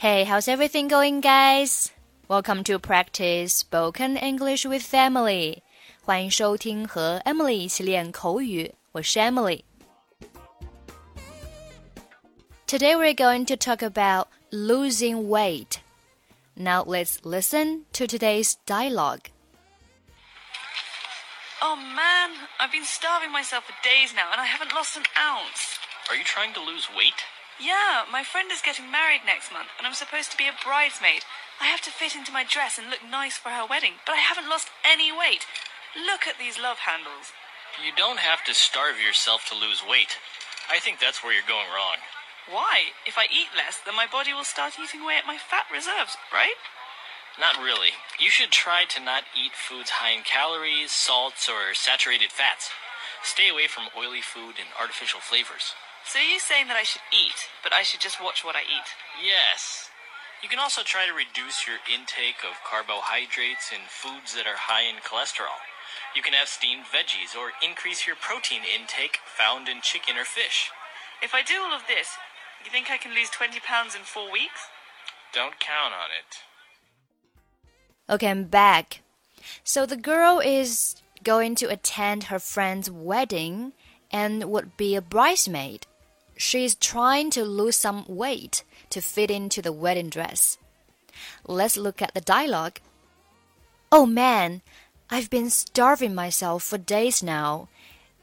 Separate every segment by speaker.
Speaker 1: Hey, how's everything going, guys? Welcome to practice spoken English with Emily. 欢迎收听和 Emily 一起练口语，我是 Emily。Today we're going to talk about losing weight. Now let's listen to today's dialogue.
Speaker 2: Oh man, I've been starving myself for days now and I haven't lost an ounce.
Speaker 3: Are you trying to lose weight?
Speaker 2: Yeah, my friend is getting married next month, and I'm supposed to be a bridesmaid. I have to fit into my dress and look nice for her wedding, but I haven't lost any weight. Look at these love handles.
Speaker 3: You don't have to starve yourself to lose weight. I think that's where you're going wrong.
Speaker 2: Why? If I eat less, then my body will start eating away at my fat reserves, right?
Speaker 3: Not really. You should try to not eat foods high in calories, salts, or saturated fats. Stay away from oily food and artificial flavors.
Speaker 2: So you're saying that I should eat, but I should just watch what I eat?
Speaker 3: Yes. You can also try to reduce your intake of carbohydrates in foods that are high in cholesterol. You can have steamed veggies or increase your protein intake found in chicken or fish.
Speaker 2: If I do all of this, you think I can lose 20 pounds in four weeks?
Speaker 3: Don't count on it.
Speaker 1: Okay, I'm back. So the girl is going to attend her friend's wedding and would be a bridesmaid. She's trying to lose some weight to fit into the wedding dress. Let's look at the dialogue. Oh man, I've been starving myself for days now,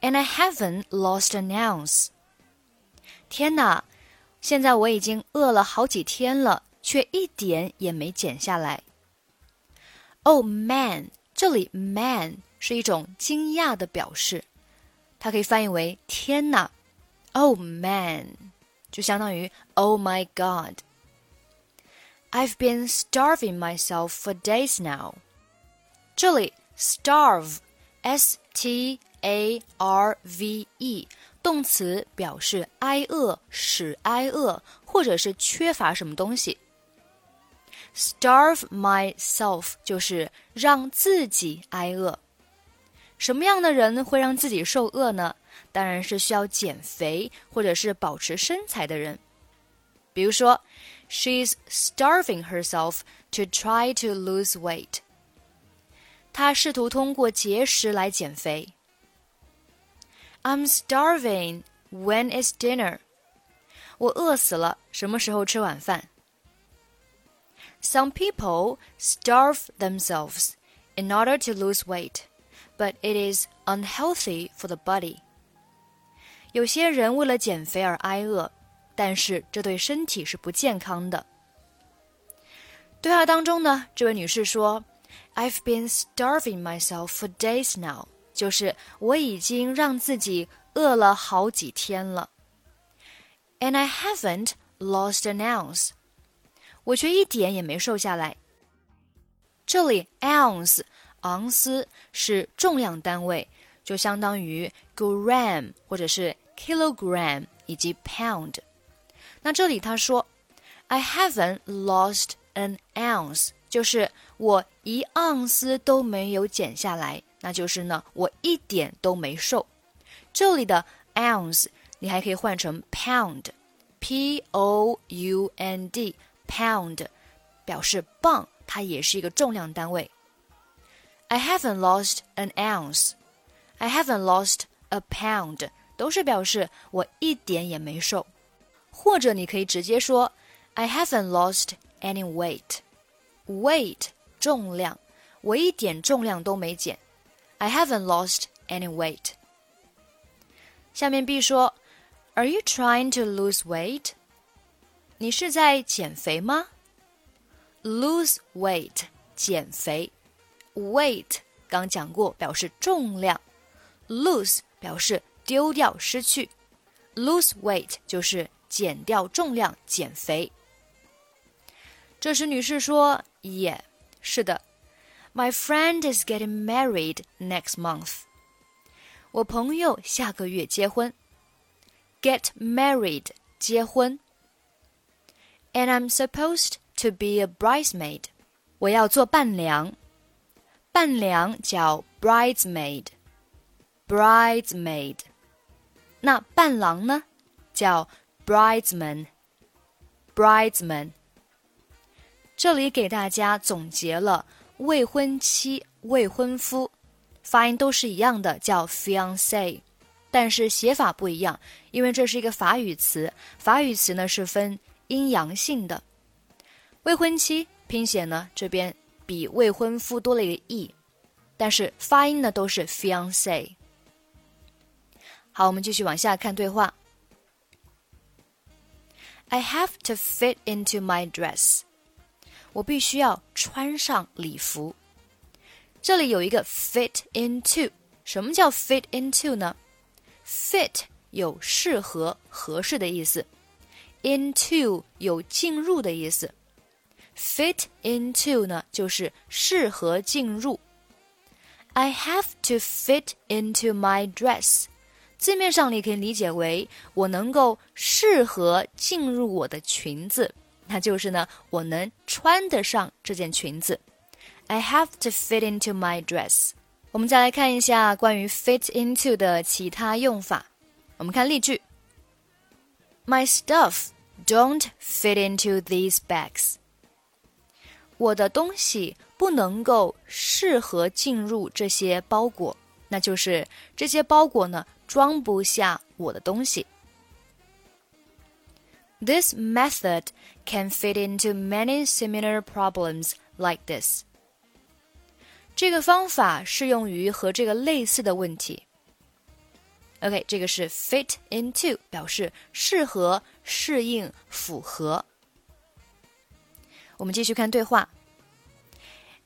Speaker 1: and I haven't lost an ounce. 天哪，现在我已经饿了好几天了，却一点也没减下来。Oh man，这里 man 是一种惊讶的表示，它可以翻译为天哪。 Oh man，就相当于 Oh my God。I've been starving myself for days now。这里 starve，s t a r v e，动词表示挨饿、使挨饿，或者是缺乏什么东西。Starve myself 就是让自己挨饿。什么样的人会让自己受饿呢？当然是需要减肥或者是保持身材的人。比如说，She's starving herself to try to lose weight。她试图通过节食来减肥。I'm starving. When is dinner? 我饿死了，什么时候吃晚饭？Some people starve themselves in order to lose weight, but it is unhealthy for the body. 有些人为了减肥而挨饿，但是这对身体是不健康的。对话当中呢，这位女士说：“I've been starving myself for days now。”就是我已经让自己饿了好几天了。And I haven't lost an ounce。我却一点也没瘦下来。这里 ounce 昂斯是重量单位。就相当于 gram 或者是 kilogram 以及 pound。那这里他说，I haven't lost an ounce，就是我一盎司都没有减下来，那就是呢，我一点都没瘦。这里的 ounce 你还可以换成 pound，p o u n d，pound 表示磅，它也是一个重量单位。I haven't lost an ounce。 I haven't lost a pound，都是表示我一点也没瘦。或者你可以直接说 I haven't lost any weight。weight 重量，我一点重量都没减。I haven't lost any weight。下面 B 说，Are you trying to lose weight？你是在减肥吗？Lose weight 减肥，weight 刚讲过表示重量。 lose 表示丢掉、失去，lose weight 就是减掉重量、减肥。这时女士说：“Yeah，是的，My friend is getting married next month。我朋友下个月结婚。Get married 结婚。And I'm supposed to be a bridesmaid。我要做伴娘。伴娘叫 bridesmaid。” bridesmaid。那伴郎呢，叫 bridesman。bridesman。这里给大家总结了未婚妻、未婚夫，发音都是一样的，叫 fiance，但是写法不一样，因为这是一个法语词，法语词呢是分阴阳性的。未婚妻拼写呢这边比未婚夫多了一个 e，但是发音呢都是 fiance。好，我们继续往下看对话。I have to fit into my dress。我必须要穿上礼服。这里有一个 fit into，什么叫 fit into 呢？fit 有适合、合适的意思，into 有进入的意思。fit into 呢，就是适合进入。I have to fit into my dress。字面上你可以理解为我能够适合进入我的裙子，那就是呢，我能穿得上这件裙子。I have to fit into my dress。我们再来看一下关于 fit into 的其他用法。我们看例句：My stuff don't fit into these bags。我的东西不能够适合进入这些包裹，那就是这些包裹呢。装不下我的东西。This method can fit into many similar problems like this. 这个方法适用于和这个类似的问题。OK，这个是 fit into，表示适合、适应、符合。我们继续看对话。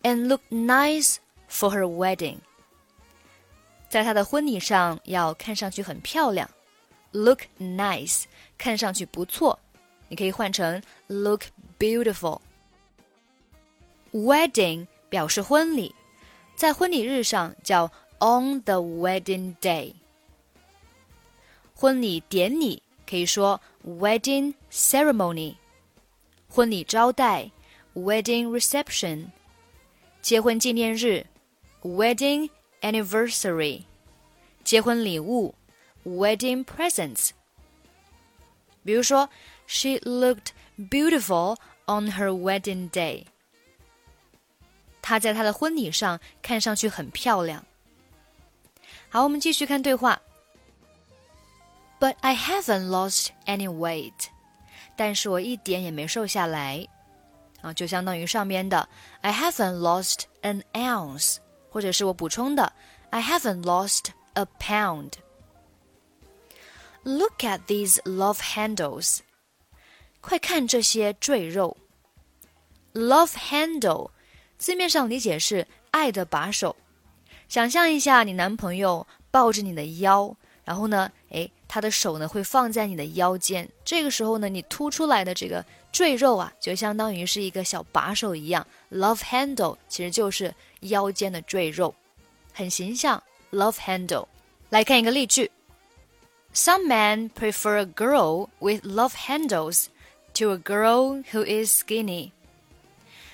Speaker 1: And look nice for her wedding. 在她的婚礼上要看上去很漂亮，look nice，看上去不错。你可以换成 look beautiful。Wedding 表示婚礼，在婚礼日上叫 on the wedding day。婚礼典礼可以说 wedding ceremony。婚礼招待 wedding reception。结婚纪念日 wedding anniversary，结婚礼物，wedding presents。比如说，She looked beautiful on her wedding day。她在她的婚礼上看上去很漂亮。好，我们继续看对话。But I haven't lost any weight。但是我一点也没瘦下来。啊，就相当于上边的 I haven't lost an ounce。 或者是我补充的，I haven't lost a pound. Look at these love handles. 快看这些赘肉。Love handle 字面上理解是爱的把手。想象一下，你男朋友抱着你的腰，然后呢，诶，他的手呢会放在你的腰间。这个时候呢，你凸出来的这个赘肉啊，就相当于是一个小把手一样。Love handle 其实就是腰间的赘肉，很形象。Love handle，来看一个例句：Some men prefer a girl with love handles to a girl who is skinny。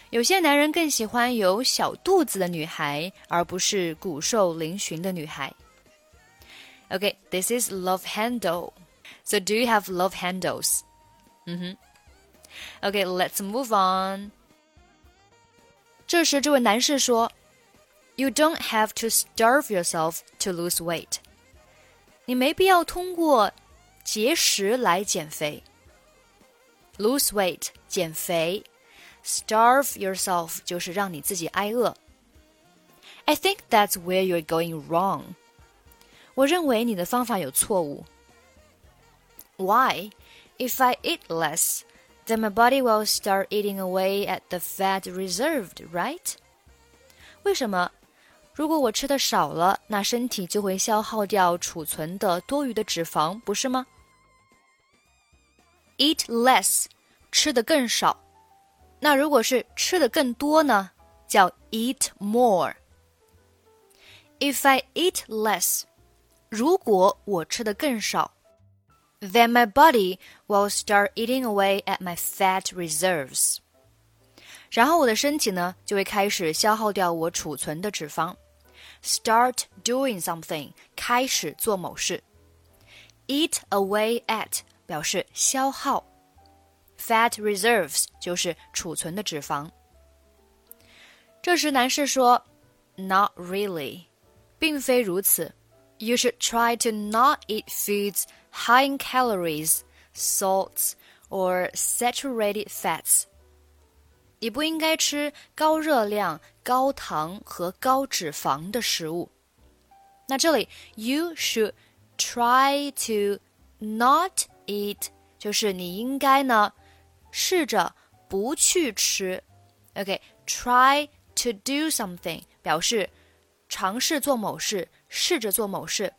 Speaker 1: 有些男人更喜欢有小肚子的女孩，而不是骨瘦嶙峋的女孩。Okay, this is love handle. So do you have love handles? Mm-hmm. Okay, let's move on. 这时，这位男士说：“You don't have to starve yourself to lose weight。你没必要通过节食来减肥。Lose weight 减肥，starve yourself 就是让你自己挨饿。I think that's where you're going wrong。 我认为你的方法有错误。Why? If I eat less, then my body will start eating away at the fat reserved, right? 为什么？如果我吃的少了，那身体就会消耗掉储存的多余的脂肪，不是吗？Eat less，吃的更少。那如果是吃的更多呢？叫 eat more。If I eat less， 如果我吃的更少。then my body will start eating away at my fat reserves. 然后我的身体呢就会开始消耗掉我储存的脂肪。Start doing something，开始做某事。Eat away at 表示消耗。 fat reserves 就是储存的脂肪。这时男士说，Not really，并非如此。 You should try to not eat foods high in calories, salts, or saturated fats. 你不应该吃高热量、高糖和高脂肪的食物。那这里，you should try to not eat，就是你应该呢，试着不去吃。OK，try to do something 表示 尝试做某事，试着做某事。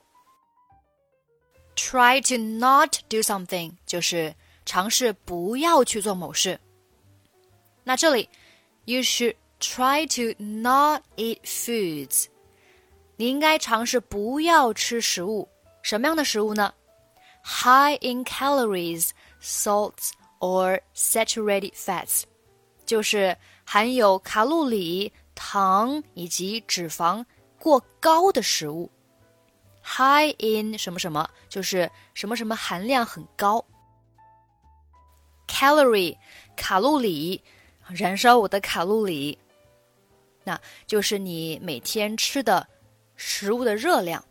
Speaker 1: Try to not do something 就是尝试不要去做某事。那这里，you should try to not eat foods。你应该尝试不要吃食物。什么样的食物呢？High in calories, salts or saturated fats，就是含有卡路里、糖以及脂肪 过高的食物。High in 什么什么，就是什么什么含量很高。Calorie 卡路里。燃烧我的卡路里，那就是你每天吃的食物的热量。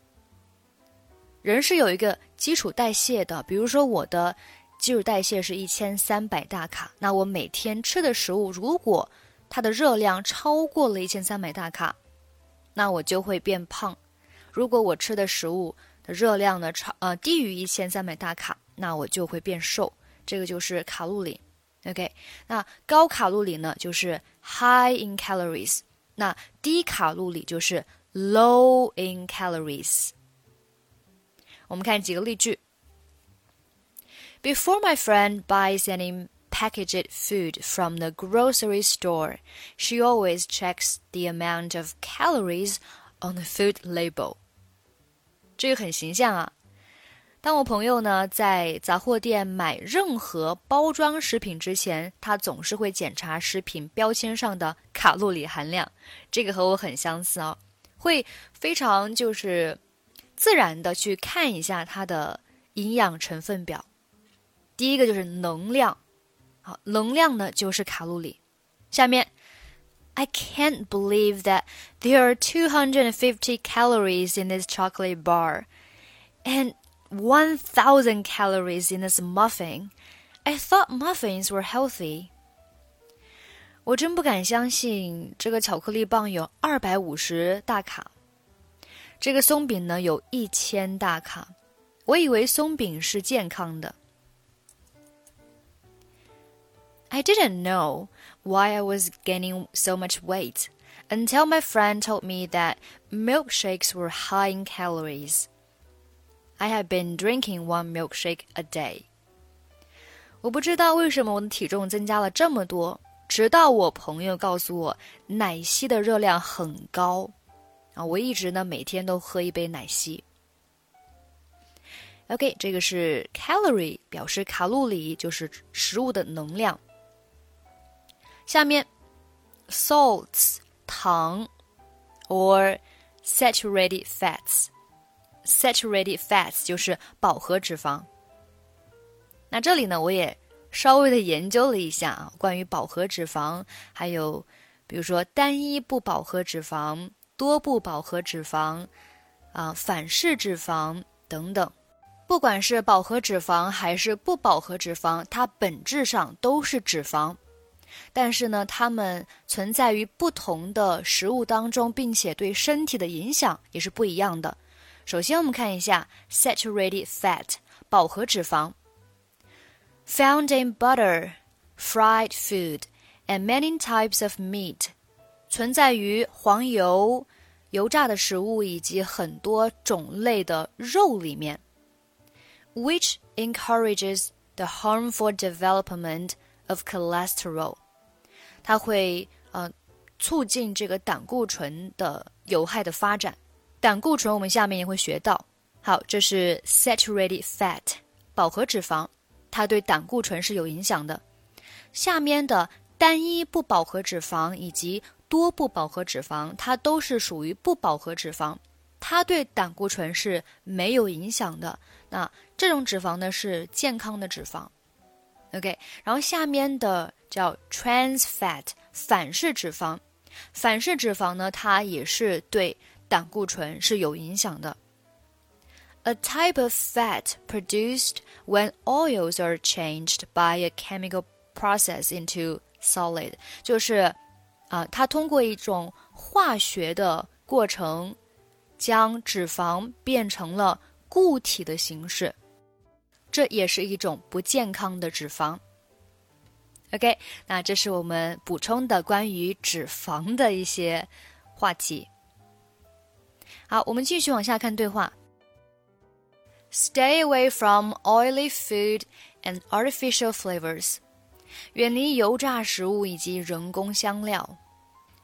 Speaker 1: 人是有一个基础代谢的，比如说我的基础代谢是一千三百大卡，那我每天吃的食物如果它的热量超过了一千三百大卡，那我就会变胖；如果我吃的食物的热量呢超呃低于一千三百大卡，那我就会变瘦。这个就是卡路里。OK，那高卡路里呢，就是 high in calories。那低卡路里就是 low in calories。我们看几个例句。Before my friend buys any packaged food from the grocery store, she always checks the amount of calories on the food label。这个很形象啊。当我朋友呢在杂货店买任何包装食品之前，他总是会检查食品标签上的卡路里含量。这个和我很相似啊，会非常就是自然的去看一下它的营养成分表。第一个就是能量，好，能量呢就是卡路里。下面，I can't believe that there are two hundred and fifty calories in this chocolate bar, and 1,000 calories in this muffin. I thought muffins were healthy. 我真不敢相信这个巧克力棒有二百五十大卡，这个松饼呢有一千大卡。我以为松饼是健康的。 I didn't know why I was gaining so much weight until my friend told me that milkshakes were high in calories. I have been drinking one milkshake a day。我不知道为什么我的体重增加了这么多，直到我朋友告诉我奶昔的热量很高啊！我一直呢每天都喝一杯奶昔。OK，这个是 calorie，表示卡路里，就是食物的能量。 下面 salts 糖，or saturated fats。Saturated fats 就是饱和脂肪。那这里呢，我也稍微的研究了一下啊，关于饱和脂肪，还有比如说单一不饱和脂肪、多不饱和脂肪啊、反式脂肪等等。不管是饱和脂肪还是不饱和脂肪，它本质上都是脂肪，但是呢，它们存在于不同的食物当中，并且对身体的影响也是不一样的。首先，我们看一下 saturated fat 饱和脂肪，found in butter, fried food, and many types of meat，存在于黄油、油炸的食物以及很多种类的肉里面，which encourages the harmful development of cholesterol，它会呃促进这个胆固醇的有害的发展。胆固醇我们下面也会学到。好，这是 saturated fat 饱和脂肪，它对胆固醇是有影响的。下面的单一不饱和脂肪以及多不饱和脂肪，它都是属于不饱和脂肪，它对胆固醇是没有影响的。那这种脂肪呢是健康的脂肪。OK，然后下面的叫 trans fat，反式脂肪。反式脂肪呢，它也是对胆固醇是有影响的。A type of fat produced when oils are changed by a chemical process into solid，就是啊，它通过一种化学的过程，将脂肪变成了固体的形式。这也是一种不健康的脂肪。OK，那这是我们补充的关于脂肪的一些话题。好，我们继续往下看对话。Stay away from oily food and artificial flavors，远离油炸食物以及人工香料。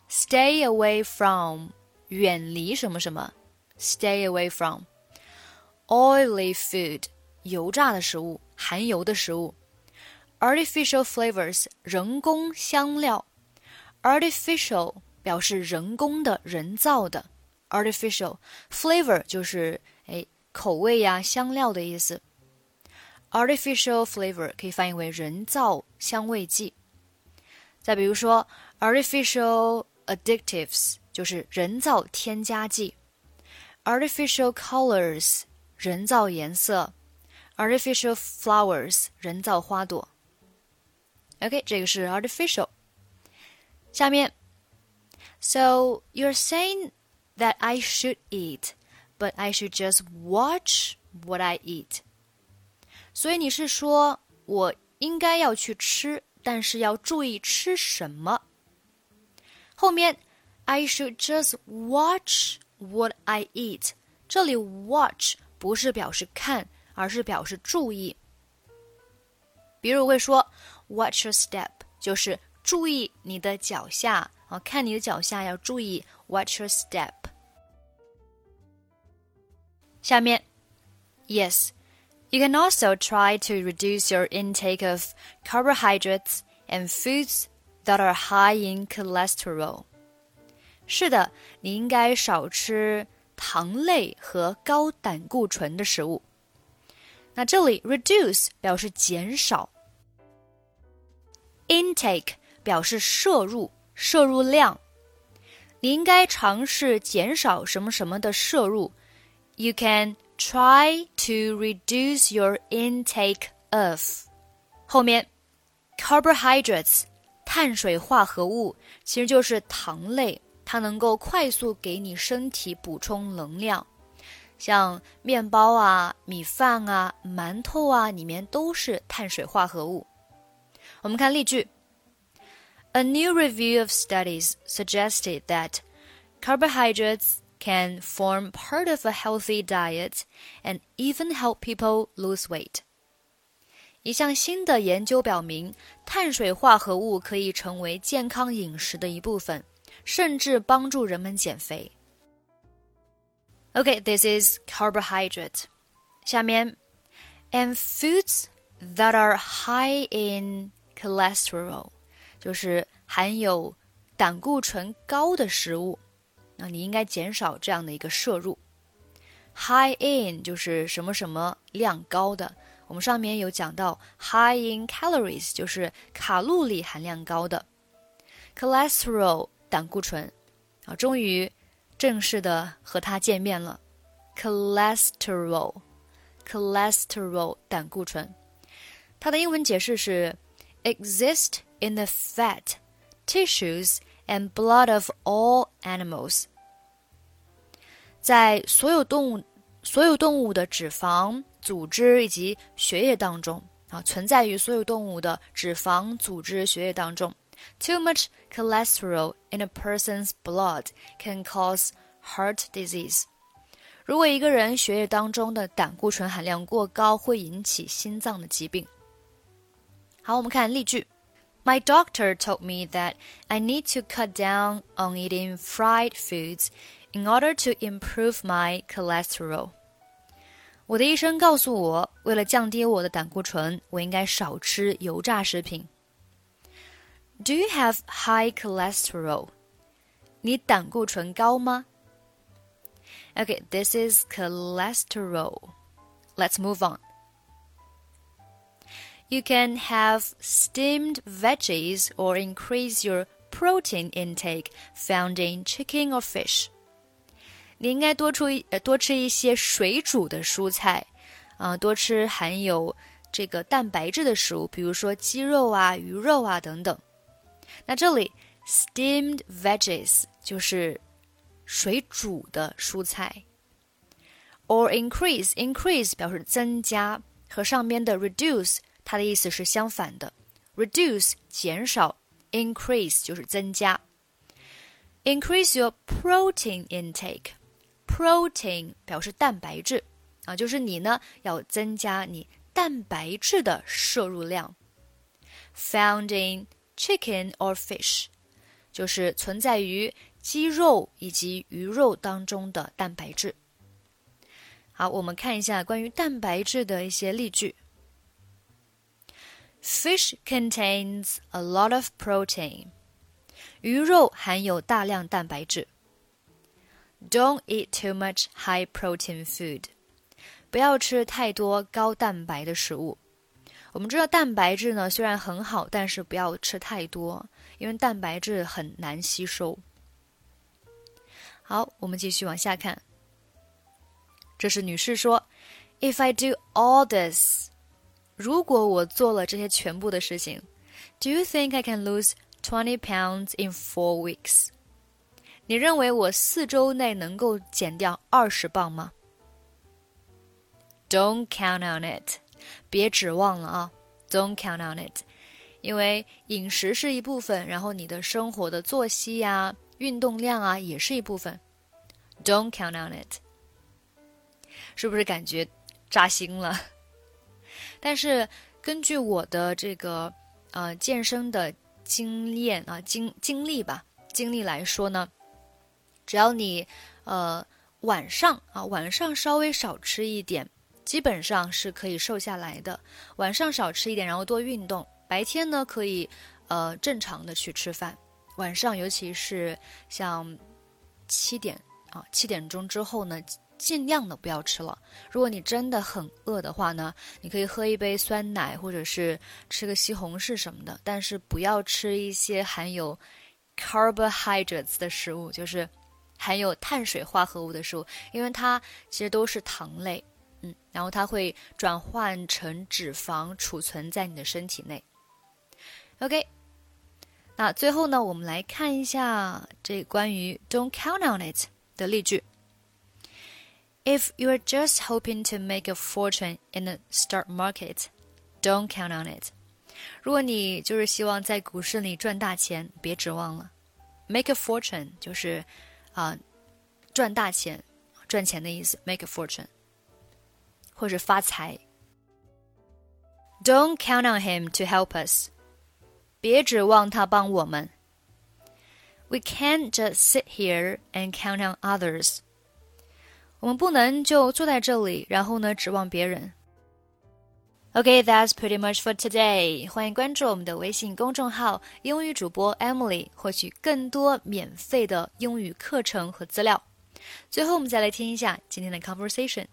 Speaker 1: Stay away from，远离什么什么？Stay away from oily food。油炸的食物，含油的食物；artificial flavors，人工香料；artificial 表示人工的、人造的；artificial flavor 就是哎口味呀、香料的意思。artificial flavor 可以翻译为人造香味剂。再比如说，artificial addictives 就是人造添加剂；artificial colors 人造颜色。artificial flowers 人造花朵。OK，这个是 artificial。下面，So you're saying that I should eat, but I should just watch what I eat。所以你是说我应该要去吃，但是要注意吃什么。后面 I should just watch what I eat，这里 watch 不是表示看。 而是表示注意。比如会说 “watch your step”，就是注意你的脚下啊，看你的脚下要注意 “watch your step”。下面，Yes, you can also try to reduce your intake of carbohydrates and foods that are high in cholesterol。是的，你应该少吃糖类和高胆固醇的食物。 那这里 reduce 表示减少，intake 表示摄入摄入量。你应该尝试减少什么什么的摄入。You can try to reduce your intake of。后面 carbohydrates 碳水化合物其实就是糖类，它能够快速给你身体补充能量。像面包啊、米饭啊、馒头啊，里面都是碳水化合物。我们看例句：A new review of studies suggested that carbohydrates can form part of a healthy diet and even help people lose weight。一项新的研究表明，碳水化合物可以成为健康饮食的一部分，甚至帮助人们减肥。 Okay, this is carbohydrate. 下面，and foods that are high in cholesterol，就是含有胆固醇高的食物，那你应该减少这样的一个摄入。High in 就是什么什么量高的，我们上面有讲到 high in calories 就是卡路里含量高的。Cholesterol 胆固醇啊，终于。 正式的和他见面了，cholesterol，cholesterol 胆固醇，它的英文解释是 exist in the fat, tissues and blood of all animals，在所有动物所有动物的脂肪、组织以及血液当中啊，存在于所有动物的脂肪、组织、血液当中。Too much cholesterol in a person's blood can cause heart disease. 如果一个人血液当中的胆固醇含量过高，会引起心脏的疾病。好，我们看例句。My doctor told me that I need to cut down on eating fried foods in order to improve my cholesterol. 我的医生告诉我，为了降低我的胆固醇，我应该少吃油炸食品。 do you have high cholesterol? 你胆固醇高吗？Okay, this is cholesterol. Let's move on. You can have steamed veggies or increase your protein intake found in chicken or fish. 你应该多出一呃多吃一些水煮的蔬菜，啊、呃，多吃含有这个蛋白质的食物，比如说鸡肉啊、鱼肉啊等等。 那这里 steamed veggies 就是水煮的蔬菜，or increase increase 表示增加，和上边的 reduce 它的意思是相反的，reduce 减少，increase 就是增加。Increase your protein intake。Protein 表示蛋白质啊，就是你呢要增加你蛋白质的摄入量。Found in chicken or fish 就是存在于鸡肉以及鱼肉当中的蛋白质。好，我们看一下关于蛋白质的一些例句。Fish contains a lot of protein。鱼肉含有大量蛋白质。Don't eat too much high protein food。不要吃太多高蛋白的食物。我们知道蛋白质呢虽然很好，但是不要吃太多，因为蛋白质很难吸收。好，我们继续往下看。这是女士说：“If I do all this，如果我做了这些全部的事情，Do you think I can lose twenty pounds in four weeks？” 你认为我四周内能够减掉二十磅吗？Don't count on it，别指望了啊！Don't count on it，因为饮食是一部分，然后你的生活的作息呀、运动量啊也是一部分。Don't count on it，是不是感觉扎心了？但是根据我的这个呃健身的经验啊经经历吧经历来说呢。只要你，呃，晚上啊，晚上稍微少吃一点，基本上是可以瘦下来的。晚上少吃一点，然后多运动。白天呢，可以，呃，正常的去吃饭。晚上，尤其是像七点啊，七点钟之后呢，尽量的不要吃了。如果你真的很饿的话呢，你可以喝一杯酸奶，或者是吃个西红柿什么的。但是不要吃一些含有 carbohydrates 的食物，就是。含有碳水化合物的食物，因为它其实都是糖类，嗯，然后它会转换成脂肪储存在你的身体内。OK，那最后呢，我们来看一下这关于 "Don't count on it" 的例句。If you're just hoping to make a fortune in the stock market, don't count on it。如果你就是希望在股市里赚大钱，别指望了。Make a fortune 就是。啊，赚大钱，赚钱的意思，make a fortune，或者发财。Don't count on him to help us，别指望他帮我们。We can't just sit here and count on others，我们不能就坐在这里，然后呢指望别人。Okay, that's pretty much for today. 欢迎关注我们的微信公众号“英语主播 Emily”，获取更多免费的英语课程和资料。最后，我们再来听一下今天的 conversation。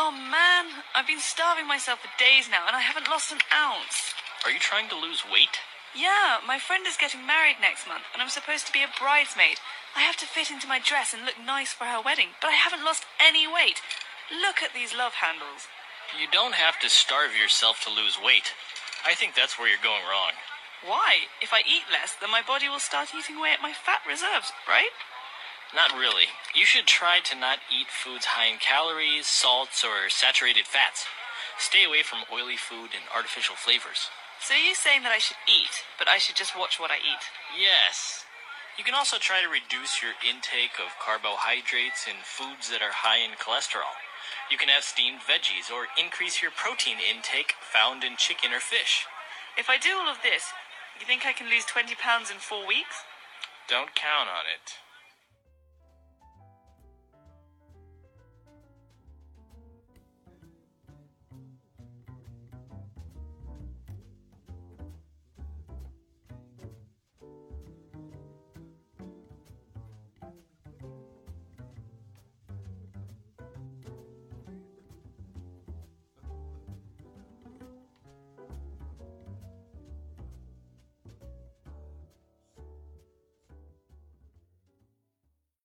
Speaker 2: Oh man, I've been starving myself for days now, and I haven't lost an ounce.
Speaker 3: Are you trying to lose weight?
Speaker 2: Yeah, my friend is getting married next month, and I'm supposed to be a bridesmaid. I have to fit into my dress and look nice for her wedding, but I haven't lost any weight. Look at these love handles.
Speaker 3: You don't have to starve yourself to lose weight. I think that's where you're going wrong.
Speaker 2: Why? If I eat less, then my body will start eating away at my fat reserves, right?
Speaker 3: Not really. You should try to not eat foods high in calories, salts, or saturated fats. Stay away from oily food and artificial flavors.
Speaker 2: So you're saying that I should eat, but I should just watch what I eat?
Speaker 3: Yes. You can also try to reduce your intake of carbohydrates in foods that are high in cholesterol. You can have steamed veggies or increase your protein intake found in chicken or fish.
Speaker 2: If I do all of this, you think I can lose 20 pounds in four weeks?
Speaker 3: Don't count on it.